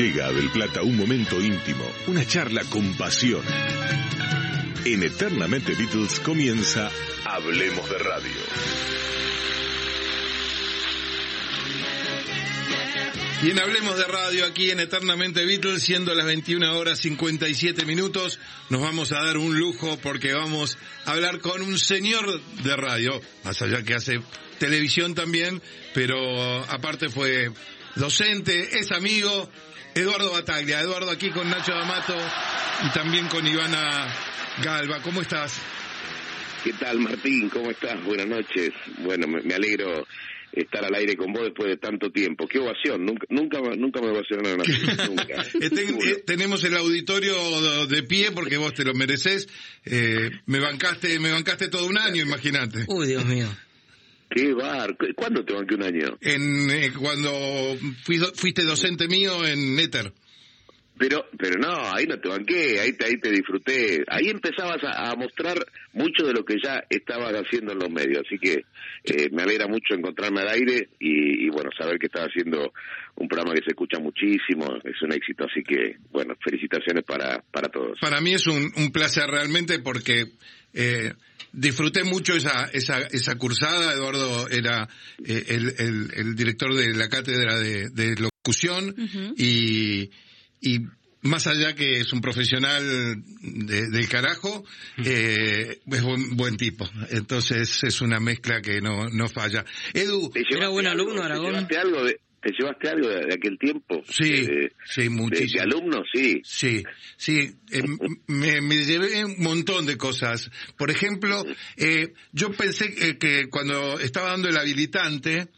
Llega a Del Plata un momento íntimo, una charla con pasión. En Eternamente Beatles comienza Hablemos de Radio. Bien, hablemos de radio aquí en Eternamente Beatles, siendo las 21 horas 57 minutos. Nos vamos a dar un lujo porque vamos a hablar con un señor de radio, más allá que hace televisión también, pero aparte fue docente, es amigo, Eduardo Bataglia. Eduardo aquí con Nacho D'Amato y también con Ivana Galva. ¿Cómo estás? ¿Qué tal, Martín? ¿Cómo estás? Buenas noches. Bueno, me, alegro estar al aire con vos después de tanto tiempo. Qué ovación, nunca, nunca, nunca me ovacionaron así, nunca. Eh, tenemos el auditorio de pie porque vos te lo mereces. Eh, me bancaste, me bancaste todo un año, imagínate. Uy, Dios mío. Qué bar. ¿Cuándo te banqué un año? En, eh, cuando fui, fuiste docente mío en Éter. Pero, pero no, ahí no te banqué, ahí te, ahí te disfruté. Ahí empezabas a, a mostrar mucho de lo que ya estabas haciendo en los medios. Así que eh, me alegra mucho encontrarme al aire y, y, bueno, saber que estás haciendo un programa que se escucha muchísimo. Es un éxito. Así que, bueno, felicitaciones para, para todos. Para mí es un, un placer realmente porque eh, disfruté mucho esa, esa, esa cursada. Eduardo era eh, el, el, el, director de la cátedra de, de locución uh -huh. y y más allá que es un profesional de, del carajo, eh, es buen, buen, tipo. Entonces es una mezcla que no, no falla. Edu, era buen alumno, Aragón. ¿Te llevaste algo de, te llevaste algo de, de aquel tiempo? Sí, de, sí, muchísimo. De, alumnos, sí. Sí, sí. Eh, me, me, llevé un montón de cosas. Por ejemplo, eh, yo pensé que, que cuando estaba dando el habilitante,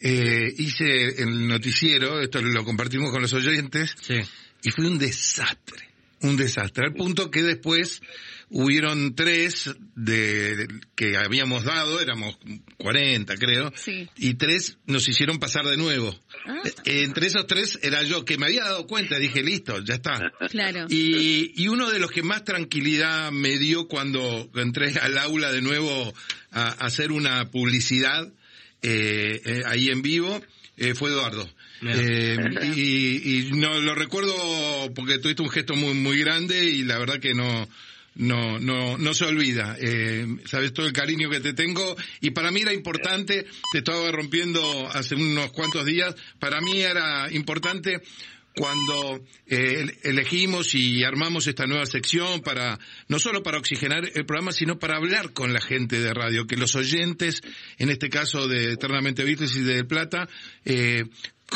eh, hice el noticiero, esto lo compartimos con los oyentes, sí. y fue un desastre, un desastre, al punto que después hubieron tres de que habíamos dado, éramos 40 creo, sí. y tres nos hicieron pasar de nuevo. Ah. Entre esos tres era yo, que me había dado cuenta, dije, listo, ya está. Claro. Y, y uno de los que más tranquilidad me dio cuando entré al aula de nuevo a, a hacer una publicidad, eh, eh, ahí en vivo eh, fue Eduardo. Eh, y, y, no lo recuerdo porque tuviste un gesto muy muy grande y la verdad que no no no no se olvida. Eh, sabes todo el cariño que te tengo y para mí era importante. Te estaba rompiendo hace unos cuantos días. Para mí era importante cuando eh, elegimos y armamos esta nueva sección para no solo para oxigenar el programa sino para hablar con la gente de radio que los oyentes en este caso de Eternamente Beatles y de Plata eh,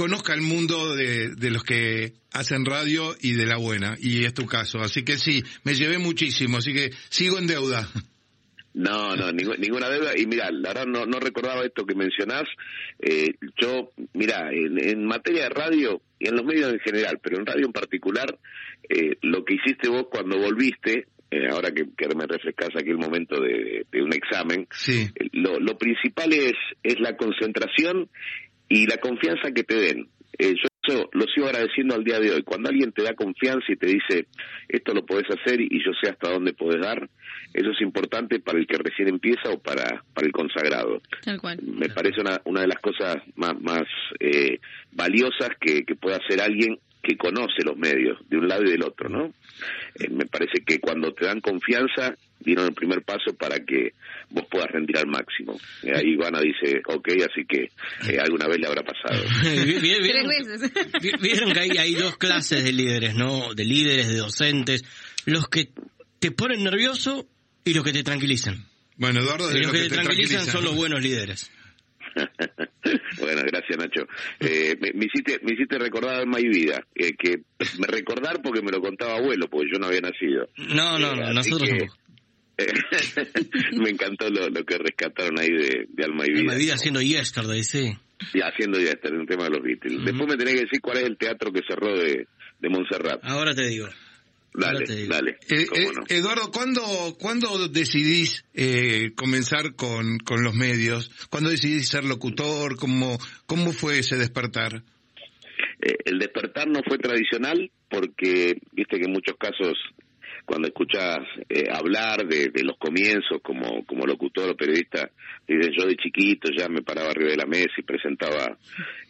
conozca el mundo de, de, los que hacen radio y de la buena y es tu caso así que sí me llevé muchísimo así que sigo en deuda no, no, ninguna, ninguna deuda. Y mira, la verdad no, no recordaba esto que mencionás. Eh, yo, mira, en, en, materia de radio y en los medios en general, pero en radio en particular, eh, lo que hiciste vos cuando volviste, eh, ahora que, que, me refrescas aquí el momento de, de un examen, sí. lo, lo, principal es, es la concentración y la confianza que te den. Eh, yo eso lo sigo agradeciendo al día de hoy. Cuando alguien te da confianza y te dice, esto lo podés hacer y yo sé hasta dónde podés dar, eso es importante para el que recién empieza o para, para el consagrado. Tal cual. Me parece una, una de las cosas más, más eh, valiosas que, que puede hacer alguien que conoce los medios de un lado y del otro, ¿no? Eh, me parece que cuando te dan confianza dieron el primer paso para que vos puedas rendir al máximo. Eh, ahí Ivana dice, ok, así que eh, alguna vez le habrá pasado. ¿Vieron, ¿Vieron que hay, hay dos clases de líderes, ¿no? De líderes, de docentes. Los que te ponen nervioso y los que te tranquilizan. Bueno, Eduardo, y los, que, que te, te tranquilizan son los buenos líderes. bueno, gracias Nacho. Eh, me, me, hiciste, me hiciste recordar mi vida, eh, que me recordar porque me lo contaba abuelo, porque yo no había nacido. No, no, no, eh, nosotros que, no. me encantó lo, lo, que rescataron ahí de, de Alma y Vida. Alma y Vida haciendo Yesterday, sí. Y haciendo Yesterday, un tema de los Beatles. Uh -huh. Después me tenés que decir cuál es el teatro que cerró de, de Montserrat. Ahora te digo. Dale, dale. Eh, eh, no? Eduardo, ¿cuándo, ¿cuándo decidís eh, comenzar con, con los medios? ¿Cuándo decidís ser locutor? ¿Cómo, cómo fue ese despertar? Eh, el despertar no fue tradicional porque, viste que en muchos casos cuando escuchas eh, hablar de, los comienzos como, como locutor o periodista, dices yo de chiquito ya me paraba arriba de la mesa y presentaba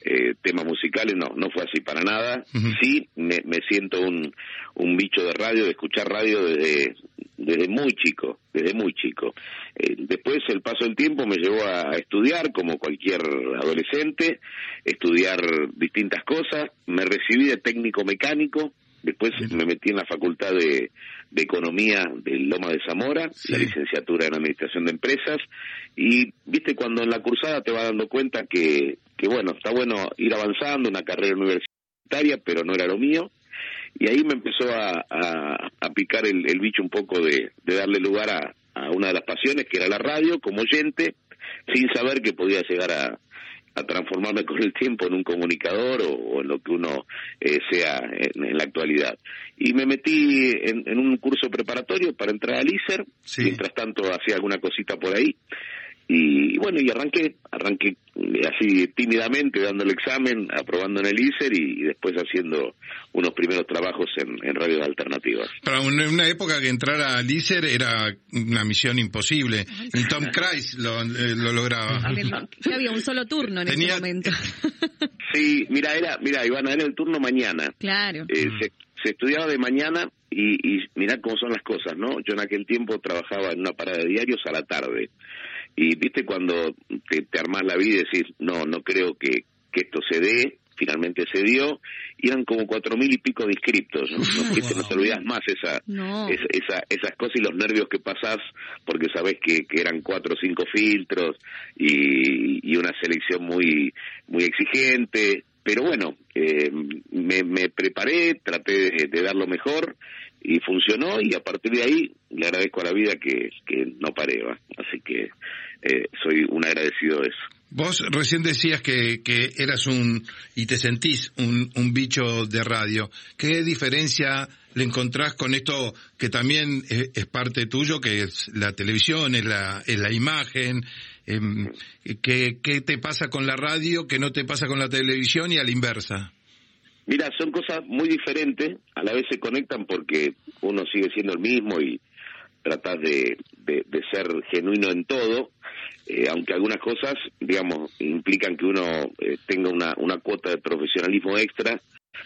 eh, temas musicales, no, no fue así para nada. Sí, me, me siento un, un bicho de radio, de escuchar radio desde, desde muy chico, desde muy chico. Eh, después el paso del tiempo me llevó a estudiar como cualquier adolescente, estudiar distintas cosas, me recibí de técnico mecánico, después me metí en la facultad de, de Economía de Loma de Zamora, la licenciatura en Administración de Empresas, y viste cuando en la cursada te vas dando cuenta que, que bueno, está bueno ir avanzando, una carrera universitaria, pero no era lo mío, y ahí me empezó a, a, picar el, el, bicho un poco de, de darle lugar a, a una de las pasiones, que era la radio, como oyente, sin saber que podía llegar a, a transformarme con el tiempo en un comunicador o, en lo que uno eh, sea en, la actualidad. Y me metí en, en, un curso preparatorio para entrar al ISER, mientras tanto hacía alguna cosita por ahí, y bueno, y arranqué, arranqué así tímidamente dando el examen, aprobando en el ISER y, después haciendo unos primeros trabajos en, en radios alternativas. Para una época que entrar al ISER era una misión imposible. Y Tom Cruise lo, eh, lo lograba. Ya había un solo turno en ese momento. sí, mira, era, mira, Ivana, era el turno mañana. Claro. Eh, se, se, estudiaba de mañana y, y mirá cómo son las cosas, ¿no? Yo en aquel tiempo trabajaba en una parada de diarios a la tarde. Y viste cuando te, te armás la vida y decís, no, no creo que, que esto se dé, finalmente se dio, y eran como cuatro mil y pico de inscriptos, ¿no? no te olvidas más esa, esa, esas cosas y los nervios que pasás, porque sabés que, que eran cuatro o cinco filtros y, y una selección muy, muy exigente, pero bueno, eh, me, me preparé, traté de, de dar lo mejor y funcionó y a partir de ahí le agradezco a la vida que, que no paré, así que eh, soy un agradecido de eso. Vos recién decías que, que eras un, y te sentís un, un bicho de radio. ¿Qué diferencia le encontrás con esto que también es, parte tuyo, que es la televisión, es la, es la imagen? Eh, ¿qué, ¿Qué te pasa con la radio que no te pasa con la televisión y a la inversa? Mira, son cosas muy diferentes, a la vez se conectan porque uno sigue siendo el mismo y tratas de, de, ser genuino en todo, eh, aunque algunas cosas, digamos, implican que uno eh, tenga una, una cuota de profesionalismo extra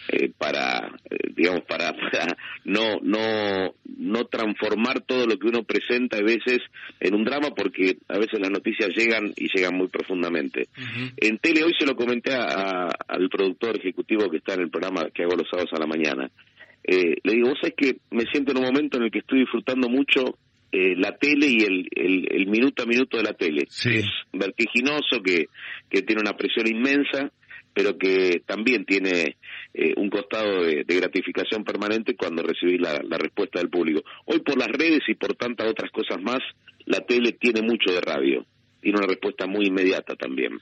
eh, para, eh, digamos, para, para, no, no, no transformar todo lo que uno presenta a veces en un drama, porque a veces las noticias llegan y llegan muy profundamente. En tele hoy se lo comenté a, al productor ejecutivo que está en el programa que hago los sábados a la mañana. Eh, le digo, vos sabés que me siento en un momento en el que estoy disfrutando mucho eh, la tele y el, el, el, minuto a minuto de la tele. Es vertiginoso, que, que tiene una presión inmensa, pero que también tiene eh, un costado de, gratificación permanente cuando recibís la, la, respuesta del público. Hoy por las redes y por tantas otras cosas más, la tele tiene mucho de radio tiene una respuesta muy inmediata también.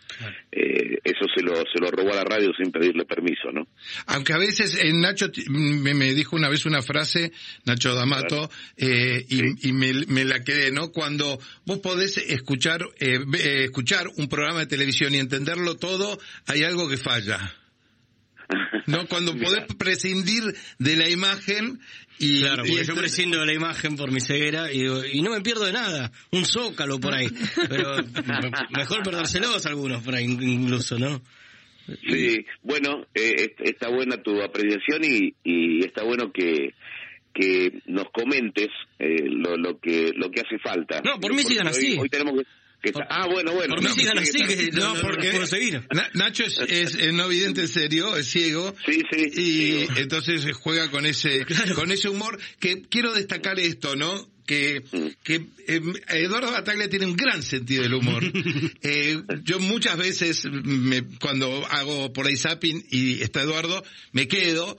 Eh, eso se lo, se lo robó a la radio sin pedirle permiso, ¿no? Aunque a veces eh, Nacho me, me, dijo una vez una frase, Nacho D'Amato, eh, y, y me, me, la quedé, ¿no? Cuando vos podés escuchar, eh, escuchar un programa de televisión y entenderlo todo, hay algo que falla. ¿No? Cuando podés prescindir de la imagen y, claro, porque yo prescindo de la imagen por mi ceguera y, y no me pierdo de nada, un zócalo por ahí, pero mejor perdérselos algunos por ahí incluso, ¿no? Sí, bueno, eh, está buena tu apreciación y, y está bueno que que nos comentes eh, lo, lo que lo que hace falta. No, por mí sigan así. Hoy tenemos que ah, bueno, bueno. Por mí así, que, no, porque seguir. Nacho es, es, no vidente en serio, es ciego. Sí, sí. Y entonces juega con ese, con ese humor que quiero destacar esto, ¿no? que, que eh, Eduardo Bataglia tiene un gran sentido del humor. Eh, yo muchas veces, me, cuando hago por ahí zapping y está Eduardo, me quedo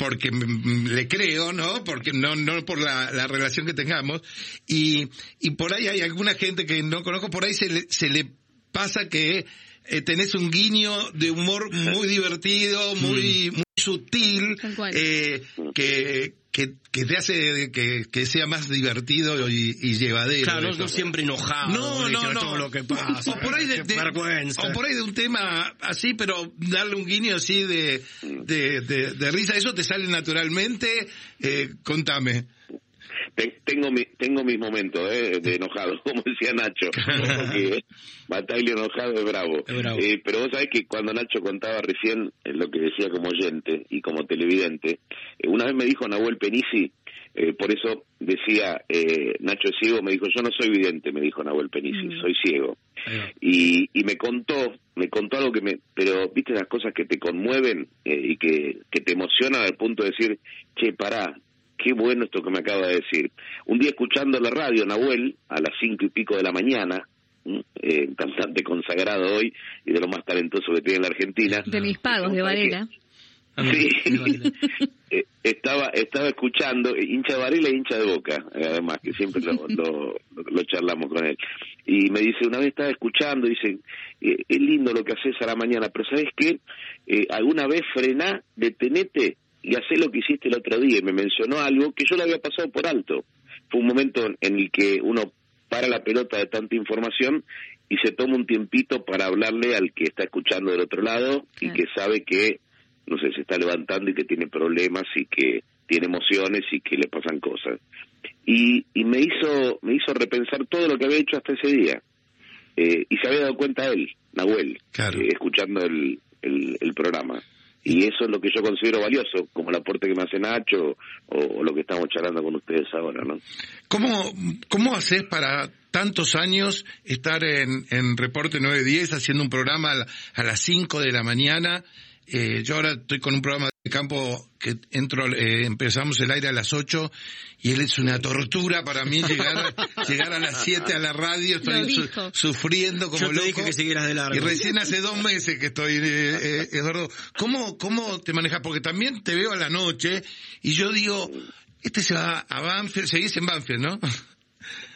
porque le creo, ¿no? Porque no, no por la, la relación que tengamos. Y, y por ahí hay alguna gente que no conozco, por ahí se le, se le pasa que eh, tenés un guiño de humor muy divertido, muy, mm. muy sutil, eh, que, que, que, te hace que, que, sea más divertido y, y llevadero. Claro, no, siempre enojado. No, no, no. Todo lo que pasa. O, por ahí de, o por ahí de un tema así, pero darle un guiño así de, de, de, de risa, ¿eso te sale naturalmente? Eh, contame. tengo mi, tengo mis momentos eh, de enojado, como decía Nacho, porque Bataille enojado es bravo. Eh, pero vos sabés que cuando Nacho contaba recién lo que decía como oyente y como televidente, una vez me dijo Nahuel Penisi, por eso decía Nacho es ciego, me dijo yo no soy vidente, me dijo Nahuel Penisi, mm. soy ciego. Y, y me contó, me contó algo que me, pero viste las cosas que te conmueven y que, que te emocionan al punto de decir, che, pará, qué bueno esto que me acaba de decir. Un día escuchando la radio, Nahuel, a las cinco y pico de la mañana, eh, cantante consagrado hoy y de lo más talentoso que tiene en la Argentina. De mis pagos de Varela. Sí, eh, estaba estaba escuchando, eh, hincha de Varela y hincha de Boca, además, que siempre lo, lo, charlamos con él. Y me dice, una vez estaba escuchando, dice, es lindo lo que haces a la mañana, pero ¿sabes qué? alguna vez frená, detenete y hacer lo que hiciste el otro día. Y me mencionó algo que yo le había pasado por alto. Fue un momento en el que uno para la pelota de tanta información y se toma un tiempito para hablarle al que está escuchando del otro lado y que sabe que, no sé, se está levantando y que tiene problemas y que tiene emociones y que le pasan cosas. Y, y me hizo me hizo repensar todo lo que había hecho hasta ese día. Eh, y se había dado cuenta él, Nahuel, eh, escuchando el, el programa. Y eso es lo que yo considero valioso, como el aporte que me hace Nacho o, lo que estamos charlando con ustedes ahora, ¿no? ¿Cómo, cómo haces para tantos años estar en, en Reporte 910 haciendo un programa a, las 5 de la mañana? Eh, yo ahora estoy con un programa de campo que entro, eh, empezamos el aire a las 8 y él es una tortura para mí llegar, llegar a las 7 a la radio, estoy sufriendo como Yo te que siguieras de largo. Y recién hace dos meses que estoy, eh, eh, Eduardo. ¿Cómo, ¿Cómo te manejas? Porque también te veo a la noche y yo digo, este se va a Banfield, seguís en Banfield, ¿no?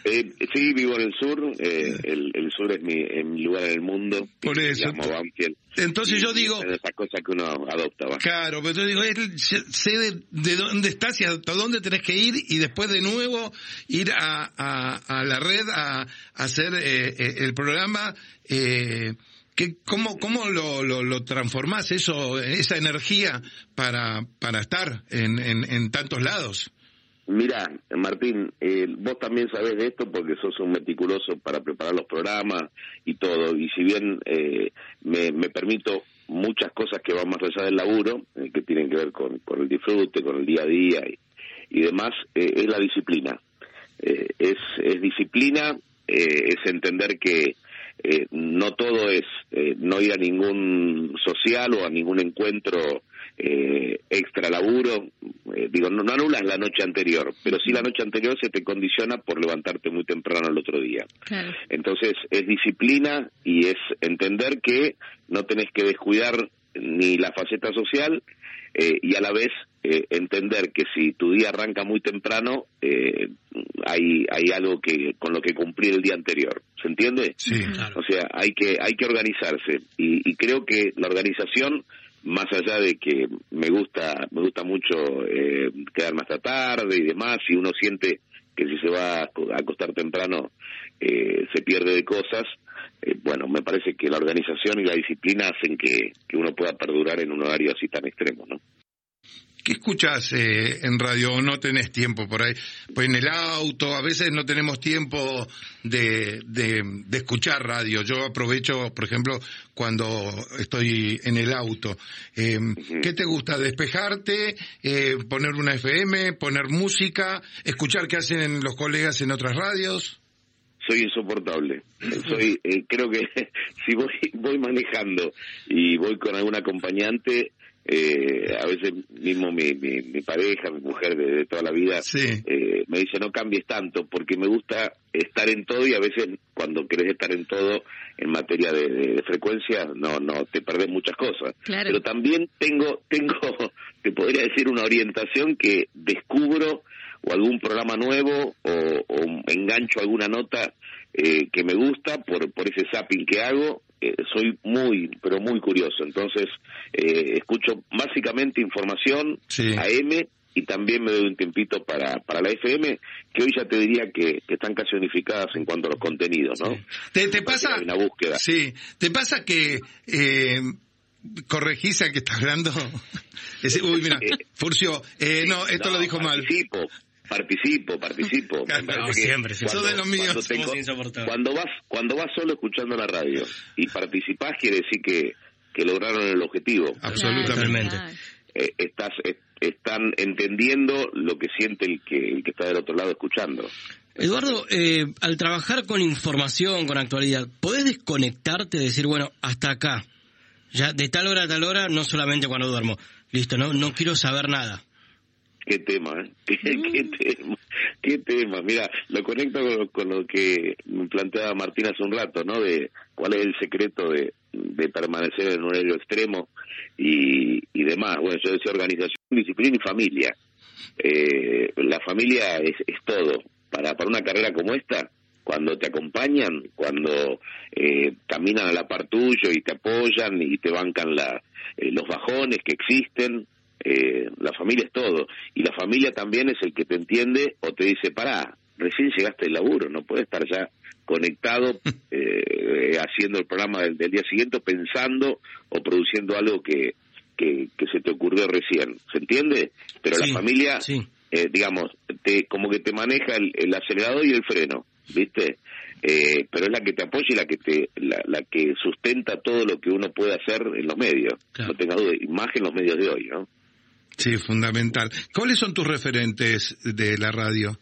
Eh, sí, vivo en el sur. Eh, el, el, sur es mi, mi, lugar en el mundo. Por eso. Entonces yo digo. Es esa cosa que uno adopta. Claro, pero yo digo, sé de, dónde estás y hasta dónde tenés que ir y después de nuevo ir a, a, a la red a, hacer eh, eh, el programa. Eh, que, ¿Cómo, cómo lo, lo, lo, transformás eso, esa energía para, para estar en, en, en tantos lados? Mira, Martín, eh, vos también sabés de esto porque sos un meticuloso para preparar los programas y todo. Y si bien eh, me, permito muchas cosas que van más allá del laburo, eh, que tienen que ver con, el disfrute, con el día a día y, demás, es la disciplina. es, es disciplina, es entender que no todo es no ir a ningún social o a ningún encuentro eh, extra laburo, eh, digo, no, no anulas la noche anterior, pero sí la noche anterior se te condiciona por levantarte muy temprano el otro día. Entonces es disciplina y es entender que no tenés que descuidar ni la faceta social eh, y a la vez eh, entender que si tu día arranca muy temprano eh, hay hay algo que con lo que cumplir el día anterior. Se entiende sí, o sea hay que hay que organizarse. Y, y creo que la organización más allá de que me gusta me gusta mucho eh, quedarme hasta tarde y demás y uno siente que si se va a acostar temprano eh, se pierde de cosas eh, bueno me parece que la organización y la disciplina hacen que, que uno pueda perdurar en un horario así tan extremo no ¿Qué escuchas eh, en radio no tenés tiempo por ahí? Pues en el auto, a veces no tenemos tiempo de, de, escuchar radio. Yo aprovecho, por ejemplo, cuando estoy en el auto. Eh, ¿Qué te gusta? ¿Despejarte? Eh, ¿Poner una FM? ¿Poner música? ¿Escuchar qué hacen los colegas en otras radios? soy insoportable. Soy, eh, creo que si voy, voy manejando y voy con algún acompañante, eh, a veces mismo mi, mi, pareja, mi mujer de, toda la vida, eh, me dice no cambies tanto porque me gusta estar en todo y a veces cuando querés estar en todo en materia de, frecuencia no no te perdés muchas cosas. Pero también tengo tengo te podría decir una orientación que descubro o algún programa nuevo o, o engancho alguna nota eh, que me gusta por por ese zapping que hago eh, soy muy, pero muy curioso. Entonces, eh, escucho básicamente información a AM y también me doy un tiempito para, para la FM, que hoy ya te diría que, están casi unificadas en cuanto a los contenidos, ¿no? ¿Te, pasa? Una búsqueda. Sí. ¿Te pasa que eh, corregís al que está hablando? uy, mira, Furcio, eh, no, esto lo dijo mal. Participo, participo. siempre, cuando, de los míos. Cuando, vas, cuando vas solo escuchando la radio y participás, quiere decir que, que lograron el objetivo. Absolutamente. Eh, estás, están entendiendo lo que siente el que, el que está del otro lado escuchando. Eduardo, eh, al trabajar con información, con actualidad, ¿podés desconectarte, decir, bueno, hasta acá? Ya de tal hora a tal hora, no solamente cuando duermo. Listo, no, no quiero saber nada. Qué tema, ¿eh? ¿Qué, tema, qué tema. Mira, lo conecto con, lo que planteaba Martín hace un rato, ¿no? De cuál es el secreto de, de permanecer en un horario extremo y, y demás. Bueno, yo decía organización, disciplina y familia. Eh, la familia es, es todo. Para, para una carrera como esta, cuando te acompañan, cuando eh, caminan a la par tuyo y te apoyan y te bancan la, eh, los bajones que existen, eh, la familia es todo. Y la familia también es el que te entiende o te dice, pará, recién llegaste al laburo, no puedes estar ya conectado eh, haciendo el programa del, día siguiente, pensando o produciendo algo que, que, se te ocurrió recién. ¿Se entiende? Pero la familia, eh, digamos, te, como que te maneja el, acelerador y el freno, ¿viste? Eh, pero es la que te apoya y la que te la, que sustenta todo lo que uno puede hacer en los medios no tenga duda imagen los medios de hoy no Sí, fundamental. ¿Cuáles son tus referentes de la radio?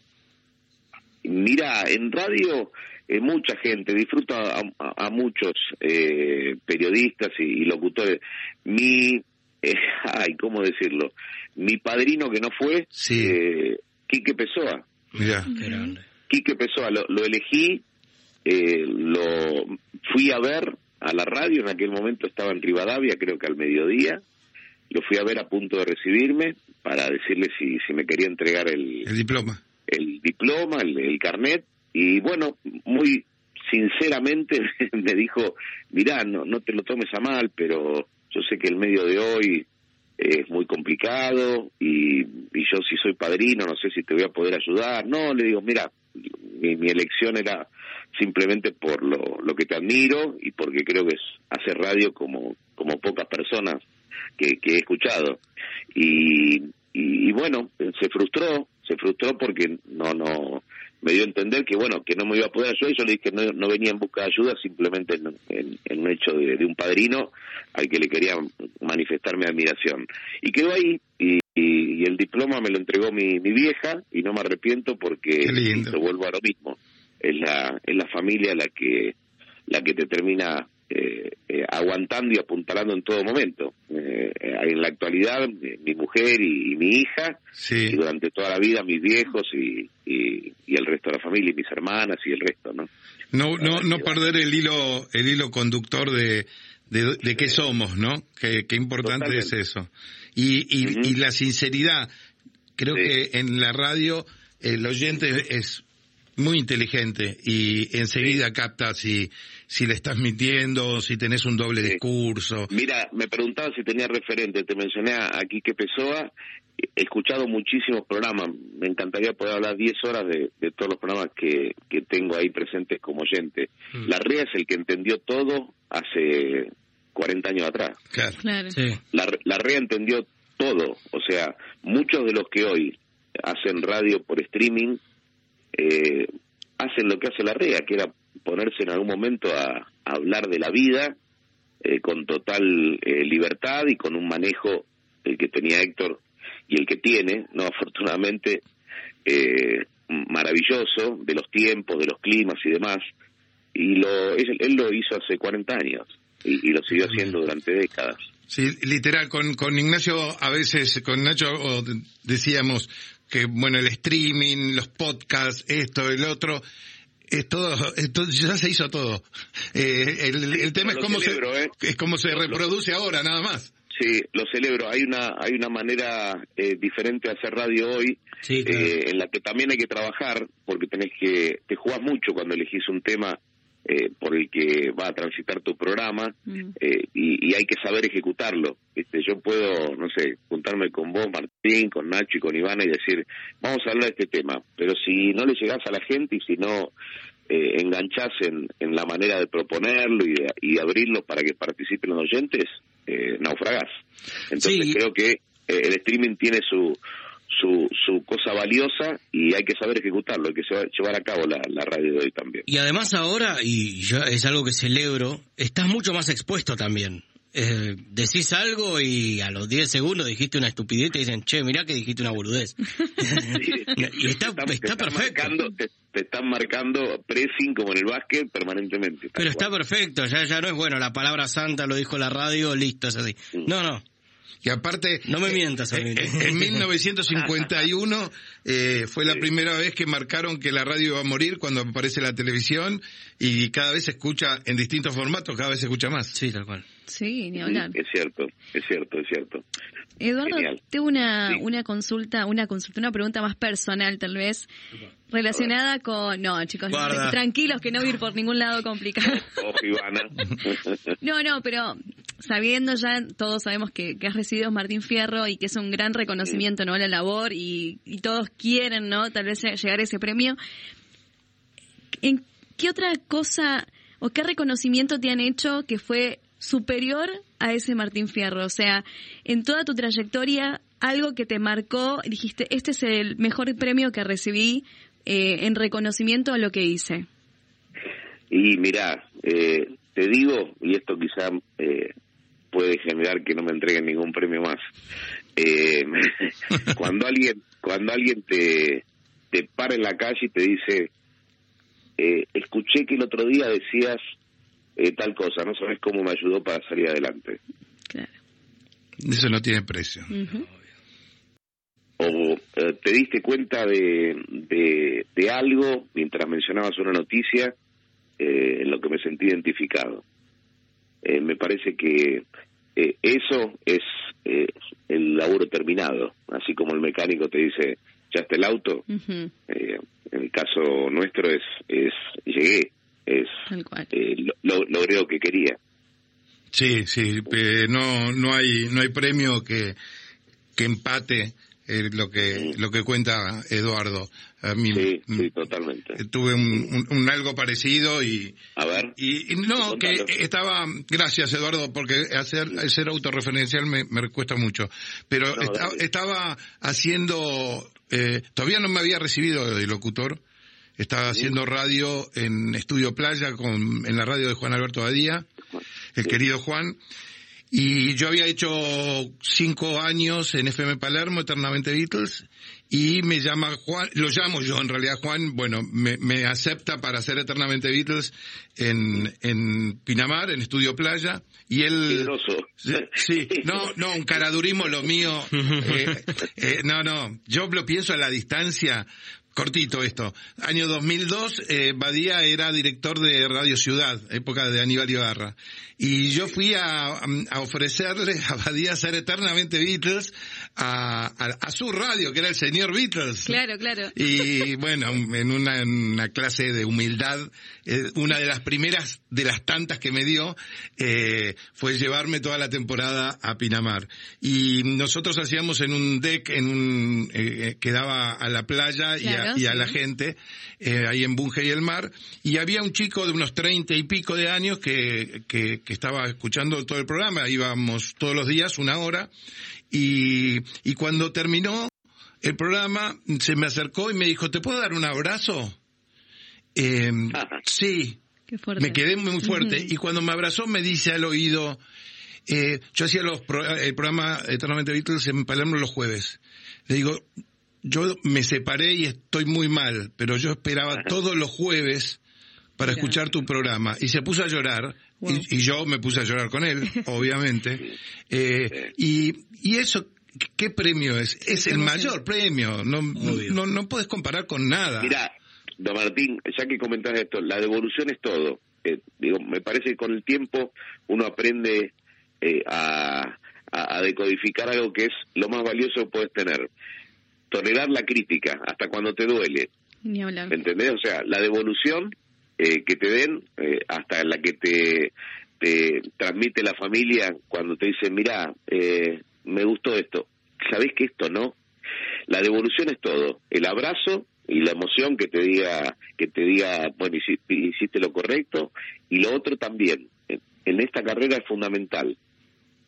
Mira, en radio eh, mucha gente, disfruta a, muchos eh, periodistas y, locutores. Mi, eh, ay, ¿cómo decirlo? Mi padrino que no fue, sí. eh, Quique Pessoa. Mira. Quique Pessoa, lo, lo elegí, eh, lo fui a ver a la radio, en aquel momento estaba en Rivadavia, creo que al mediodía, lo fui a ver a punto de recibirme para decirle si, si me quería entregar el, el diploma. El diploma, el, carnet, y bueno, muy sinceramente me dijo, mirá, no, no te lo tomes a mal, pero yo sé que el medio de hoy es muy complicado y, y yo si soy padrino no sé si te voy a poder ayudar. No, le digo, mira, mi, mi elección era simplemente por lo, lo que te admiro y porque creo que es hacer radio como, como pocas personas que, he escuchado. Y, y, bueno, se frustró, se frustró porque no, no, me dio a entender que bueno, que no me iba a poder ayudar, y yo le dije que no, no venía en busca de ayuda, simplemente en, en, un hecho de, un padrino al que le quería manifestar mi admiración. Y quedó ahí, y, y, el diploma me lo entregó mi, mi vieja, y no me arrepiento porque lo vuelvo a lo mismo. Es la, es la familia la que, la que te termina eh, eh, aguantando y apuntalando en todo momento. Eh, en la actualidad, mi mujer y, mi hija, y durante toda la vida mis viejos y, y, el resto de la familia, y mis hermanas y el resto, ¿no? No, no, no perder el hilo, el hilo conductor de, de, qué somos, ¿no? Qué, qué importante es eso. Y, y, la sinceridad, creo que en la radio el oyente es muy inteligente y enseguida capta si, si le estás mintiendo, si tenés un doble discurso. Mira, me preguntaba si tenía referente, te mencioné a Quique Pessoa, he escuchado muchísimos programas, me encantaría poder hablar 10 horas de, todos los programas que, que tengo ahí presentes como oyente. Mm. La REA es el que entendió todo hace 40 años atrás. Claro. La, la REA entendió todo, o sea, muchos de los que hoy hacen radio por streaming eh, hacen lo que hace la REA, que era ponerse en algún momento a, hablar de la vida eh, con total eh, libertad y con un manejo el que tenía Héctor y el que tiene, no afortunadamente, eh, maravilloso de los tiempos, de los climas y demás. Y lo, él, lo hizo hace 40 años y, lo siguió haciendo durante décadas. Sí, literal, con, con Ignacio a veces, con Nacho decíamos, que bueno, el streaming, los podcasts, esto, el otro, es todo, ya se hizo todo. Eh, el, tema es cómo, se, ¿eh? es cómo se reproduce ahora, nada más. Sí, lo celebro. Hay una hay una manera eh, diferente de hacer radio hoy, en la que también hay que trabajar, porque tenés que te jugás mucho cuando elegís un tema eh, por el que va a transitar tu programa mm. eh, y, hay que saber ejecutarlo. Este, yo puedo, no sé, juntarme con vos, Martín, con Nacho y con Ivana y decir, vamos a hablar de este tema, pero si no le llegás a la gente y si no eh, enganchás en, en, la manera de proponerlo y de, abrirlo para que participen los oyentes, eh, naufragás. Entonces creo que el streaming tiene su su, su cosa valiosa y hay que saber ejecutarlo, hay que llevar a cabo la, la radio de hoy también. Y además ahora, y yo, es algo que celebro, estás mucho más expuesto también. Eh, decís algo y a los 10 segundos dijiste una estupidez y te dicen, che, mirá que dijiste una boludez. y está, está perfecto. te, están marcando pressing como en el básquet permanentemente. Pero está perfecto, ya, ya no es bueno, la palabra santa lo dijo la radio, listo, es así. Mm. No, no, y aparte... No me mientas, eh, En, 1951 eh, fue la primera vez que marcaron que la radio iba a morir cuando aparece la televisión y cada vez se escucha en distintos formatos, cada vez se escucha más. Sí, tal cual. Sí, ni hablar. Es cierto, es cierto, es cierto. Eduardo, tengo una, una consulta, una consulta, una pregunta más personal tal vez, relacionada con... No, chicos, tranquilos que no voy a ir por ningún lado complicado. no, no, pero sabiendo ya, todos sabemos que, que has recibido Martín Fierro y que es un gran reconocimiento, ¿no? La labor y, y todos quieren, ¿no? Tal vez llegar a ese premio. ¿En qué otra cosa o qué reconocimiento te han hecho que fue superior a ese Martín Fierro? O sea, en toda tu trayectoria, algo que te marcó, dijiste, este es el mejor premio que recibí eh, en reconocimiento a lo que hice. Y mira, eh, te digo, y esto quizá eh, puede generar que no me entreguen ningún premio más. cuando alguien cuando alguien te, te para en la calle y te dice, escuché que el otro día decías eh, tal cosa, no sabes cómo me ayudó para salir adelante. Claro. Eso no tiene precio. O eh, te diste cuenta de, de, algo mientras mencionabas una noticia eh, en lo que me sentí identificado. me parece que eso es el laburo terminado, así como el mecánico te dice, ya está el auto. en el caso nuestro es, es llegué es eh, lo, logré lo que quería. Sí, sí, eh, no no hay no hay premio que que empate eh, lo que lo que cuenta Eduardo. A mí, sí, sí, totalmente. Tuve un, algo parecido y a ver. y, no que estaba gracias Eduardo porque hacer ser autorreferencial me, me cuesta mucho, pero estaba haciendo todavía no me había recibido de locutor estaba haciendo radio en Estudio Playa, con, en la radio de Juan Alberto Badía, el querido Juan. Y yo había hecho cinco años en FM Palermo, Eternamente Beatles, y me llama Juan, lo llamo yo en realidad Juan, bueno, me, me acepta para hacer Eternamente Beatles en, en Pinamar, en Estudio Playa, y él... Sí, no, no, un caradurismo lo mío, eh, eh, no, no, yo lo pienso a la distancia, Cortito esto. Año 2002, eh, Badía era director de Radio Ciudad, época de Aníbal Ibarra. Y yo fui a, a ofrecerle a Badía ser eternamente Beatles a, a, su radio, que era el señor Beatles. Claro, claro. Y bueno, en una, una clase de humildad, eh, una de las primeras de las tantas que me dio eh, fue llevarme toda la temporada a Pinamar. Y nosotros hacíamos en un deck, en un eh, que daba a la playa y, a, y a, la gente, eh, ahí en Bunge y el Mar, y había un chico de unos treinta y pico de años que, que, que estaba escuchando todo el programa, íbamos todos los días una hora, y, y cuando terminó el programa, se me acercó y me dijo, ¿te puedo dar un abrazo? Eh, sí. Me quedé muy fuerte. Y cuando me abrazó me dice al oído, eh, yo hacía los el programa Eternamente Beatles en Palermo los jueves. Le digo, yo me separé y estoy muy mal, pero yo esperaba todos los jueves para escuchar tu programa. Y se puso a llorar y, yo me puse a llorar con él, obviamente. Eh, y, y eso, ¿qué premio es? Es el mayor premio, no, no, no, puedes comparar con nada. Mira, don Martín, ya que comentas esto, la devolución es todo. Eh, digo, me parece que con el tiempo uno aprende eh, a, a, decodificar algo que es lo más valioso que puedes tener. Tolerar la crítica hasta cuando te duele. Ni hablar. ¿Me entendés? O sea, la devolución eh, que te den, eh, hasta la que te, te, transmite la familia cuando te dicen, mira, eh, me gustó esto, ¿sabés que esto no? La devolución es todo, el abrazo y la emoción que te diga, que te diga, bueno, hiciste, lo correcto, y lo otro también, en esta carrera es fundamental,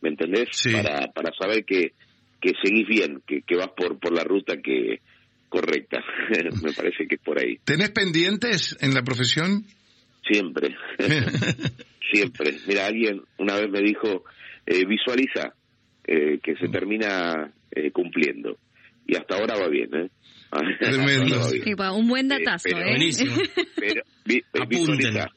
¿me entendés? Para, para saber que, que seguís bien, que, que vas por, por la ruta que correcta. Me parece que es por ahí. ¿Tenés pendientes en la profesión? Siempre. Siempre. Mira, alguien una vez me dijo, eh, visualiza eh, que se termina eh, cumpliendo. Y hasta ahora va bien, ¿eh? un buen datazo, ¿eh? Buenísimo. Pero,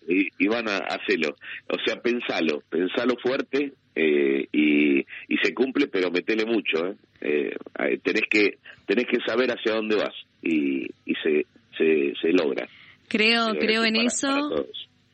y, y, van a hacerlo. O sea, pensalo, pensalo fuerte eh, y, y se cumple, pero metele mucho. ¿eh? Eh, tenés que tenés que saber hacia dónde vas y, y se, se, se logra. Creo, creo en eso.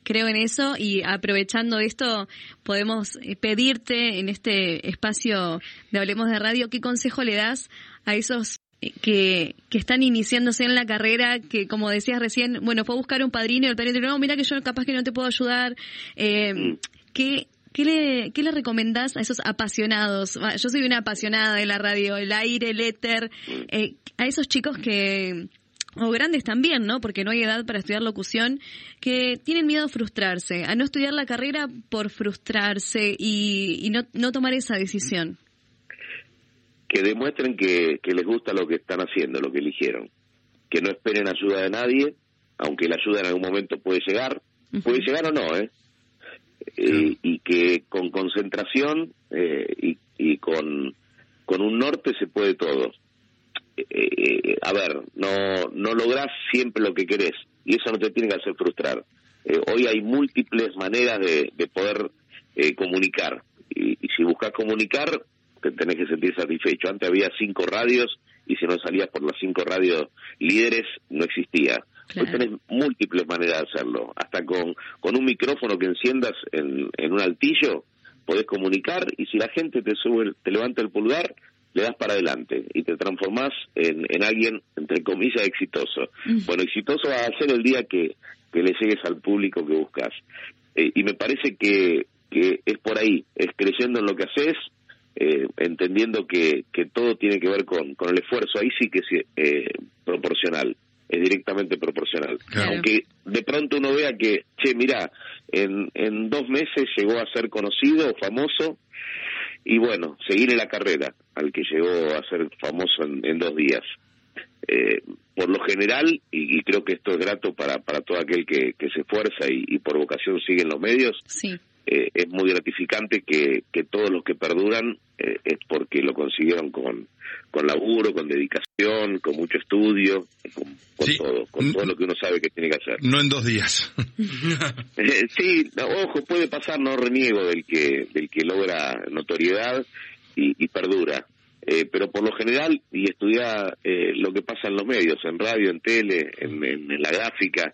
creo en eso y aprovechando esto podemos eh, pedirte en este espacio de Hablemos de Radio qué consejo le das a esos que, que están iniciándose en la carrera, que como decías recién, bueno, fue a buscar un padrino y el padrino dijo, no, mira que yo capaz que no te puedo ayudar. Eh, mm. ¿qué, ¿Qué le, ¿Qué le recomendás a esos apasionados? Yo soy una apasionada de la radio, el aire, el éter, eh, a esos chicos que, o grandes también, ¿no? Porque no hay edad para estudiar locución, que tienen miedo a frustrarse, a no estudiar la carrera por frustrarse y, y no, no tomar esa decisión que demuestren que, que les gusta lo que están haciendo, lo que eligieron, que no esperen ayuda de nadie, aunque la ayuda en algún momento puede llegar, puede llegar o no, ¿eh? Eh y que con concentración eh, y, y con, con un norte se puede todo. Eh, a ver, no, no lográs siempre lo que querés y eso no te tiene que hacer frustrar. hoy hay múltiples maneras de, de poder comunicar y, y si buscas comunicar tenés que sentir satisfecho. Antes había cinco radios y si no salías por las cinco radios líderes no existía. Hoy tenés múltiples maneras de hacerlo. Hasta con, con un micrófono que enciendas en, en un altillo podés comunicar y si la gente te sube, te levanta el pulgar, le das para adelante y te transformás en, en alguien, entre comillas, exitoso. Bueno, exitoso va a ser el día que, que le llegues al público que buscas. Eh, y me parece que, que es por ahí, es creyendo en lo que haces, eh, entendiendo que, que todo tiene que ver con, con el esfuerzo, ahí sí que es eh, proporcional, es directamente proporcional. Aunque de pronto uno vea que, che, mira, en, en dos meses llegó a ser conocido, famoso, y bueno, seguir en la carrera al que llegó a ser famoso en, dos días. Eh, por lo general, y, creo que esto es grato para, para todo aquel que, que se esfuerza y, y por vocación sigue en los medios, sí. Eh, es muy gratificante que, que todos los que perduran eh, es porque lo consiguieron con, con laburo, con dedicación, con mucho estudio, con, todo, con todo lo que uno sabe que tiene que hacer. No en dos días. Eh, sí, ojo, puede pasar, no reniego del que, del que logra notoriedad y, y perdura. pero por lo general, y estudia lo que pasa en los medios, en radio, en tele, en, en la gráfica,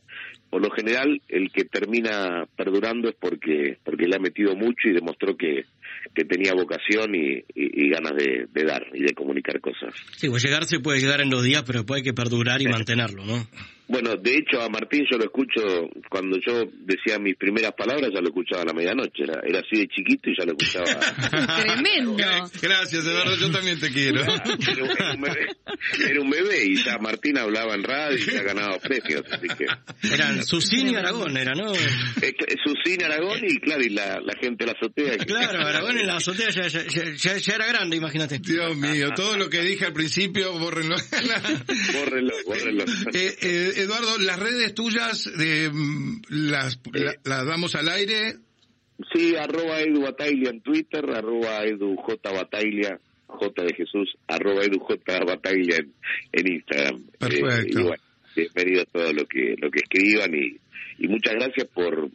por lo general el que termina perdurando es porque porque le ha metido mucho y demostró que, que tenía vocación y, ganas de, dar y de comunicar cosas. Sí, pues llegar se puede llegar en dos días, pero después hay que perdurar y mantenerlo, ¿no? Bueno, de hecho a Martín yo lo escucho, cuando yo decía mis primeras palabras ya lo escuchaba a la medianoche, era, era así de chiquito y ya lo escuchaba. Tremendo. Gracias, Eduardo, yo también te quiero. Era, un bebé, era, un bebé, y ya Martín hablaba en radio y se ha ganado premios, así que... Eran Susini y Aragón, era, ¿no? Susini, Aragón y claro, y la, la gente de la azotea. Claro, Aragón en la azotea ya, ya, ya, era grande, imagínate. Dios mío, todo lo que dije al principio, bórrenlo. bórrenlo, bórrenlo. Eh, eh, Eduardo, las redes tuyas eh, las, las damos al aire. Sí, arroba Edu Bataglia en Twitter, arroba Edu J Bataglia, J de Jesús, arroba Edu J Bataglia en, Instagram. Perfecto. y bueno, bienvenido a todo lo que, lo que escriban y, y muchas gracias por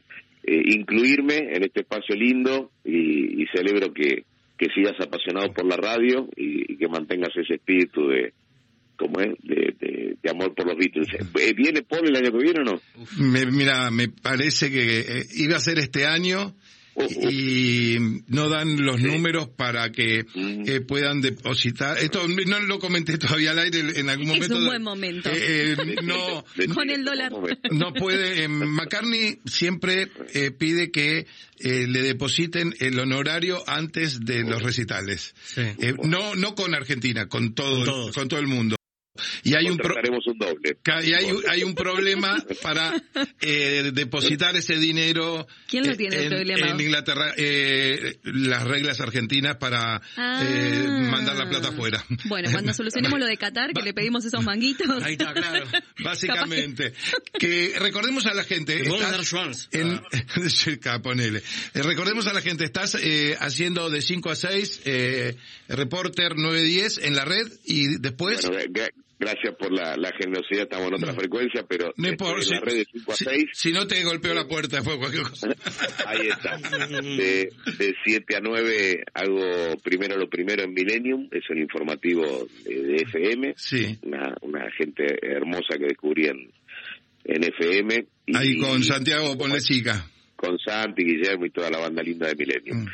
eh, incluirme en este espacio lindo y, y celebro que, que sigas apasionado por la radio y, y que mantengas ese espíritu de, como es, de, de, amor por los Beatles. Eh, ¿Viene Paul el año que viene o no? mira, me parece que eh, iba a ser este año y no dan los números para que mm. eh, puedan depositar. Esto no lo comenté todavía al aire en algún momento. Es un buen momento. no, Con el dólar. No puede. McCartney siempre pide que le depositen el honorario antes de los recitales. no, no con Argentina, con todo, con todo el mundo. Y hay un, un doble. Y hay, hay un problema para eh, depositar ese dinero. ¿Quién lo tiene en, Inglaterra, eh, las reglas argentinas para eh, ah. mandar la plata afuera. Bueno, cuando solucionemos lo de Qatar, que le pedimos esos manguitos. Ahí está, claro. Básicamente. que recordemos a la gente. en, ponele. recordemos a la gente, estás haciendo de 5 a 6, reporter 910 en la red y después gracias por la, generosidad, estamos en otra frecuencia, pero en la red de 5 a 6. Si, no te golpeo la puerta, fue cualquier cosa. Ahí está. De, de 7 a 9 hago primero lo primero en Millennium, es el informativo de, FM. Sí. Una, una gente hermosa que descubrí en, FM. Ahí con Santiago Ponle Chica. Con Santi, Guillermo y toda la banda linda de Millennium. Mm.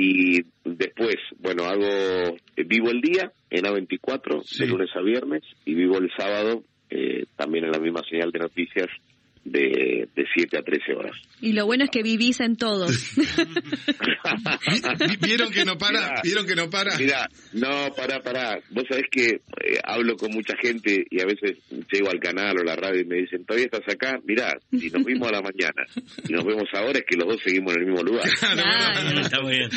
Y después, bueno, hago vivo el día en A24 de lunes a viernes y vivo el sábado eh, también en la misma señal de noticias de, de 7 a 13 horas. Y lo bueno es que vivís en todos. ¿Vieron que no para? ¿Vieron que no para? Mira, no, para, para. Vos sabés que eh, hablo con mucha gente y a veces llego al canal o la radio y me dicen, ¿todavía estás acá? Mira, si nos vimos a la mañana y nos vemos ahora es que los dos seguimos en el mismo lugar. Claro, está muy bien.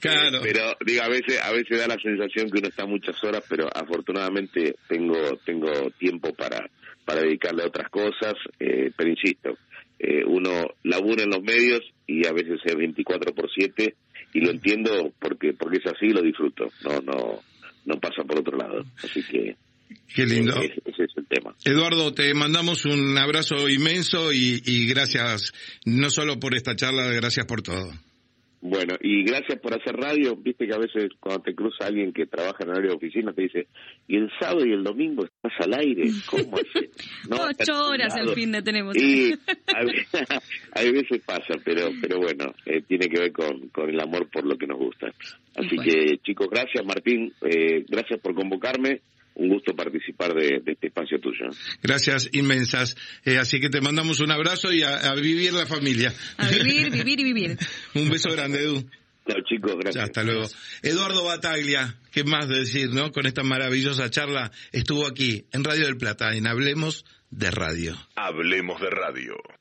Claro. Pero, digo, a veces, a veces da la sensación que uno está muchas horas, pero afortunadamente tengo, tengo tiempo para para dedicarle a otras cosas, eh, pero insisto, eh, uno labura en los medios y a veces es 24 por 7 y lo entiendo porque porque es así lo disfruto, no no no pasa por otro lado, así que Qué lindo. ese es el tema. Eduardo, te mandamos un abrazo inmenso y, y gracias no solo por esta charla, gracias por todo. Bueno, y gracias por hacer radio. Viste que a veces cuando te cruza alguien que trabaja en área de oficina te dice, y el sábado y el domingo estás al aire. ¿Cómo es? No, Ocho horas el fin de tenemos. Y a, veces pasa, pero pero bueno, eh, tiene que ver con, con el amor por lo que nos gusta. Así que chicos, gracias Martín, eh, gracias por convocarme un gusto participar de, este espacio tuyo. Gracias inmensas. Eh, así que te mandamos un abrazo y a, vivir la familia. A vivir, vivir y vivir. un beso grande, Edu. Chao, chicos, gracias. hasta luego. Eduardo Bataglia, ¿qué más decir, no? Con esta maravillosa charla, estuvo aquí en Radio del Plata, en Hablemos de Radio. Hablemos de Radio.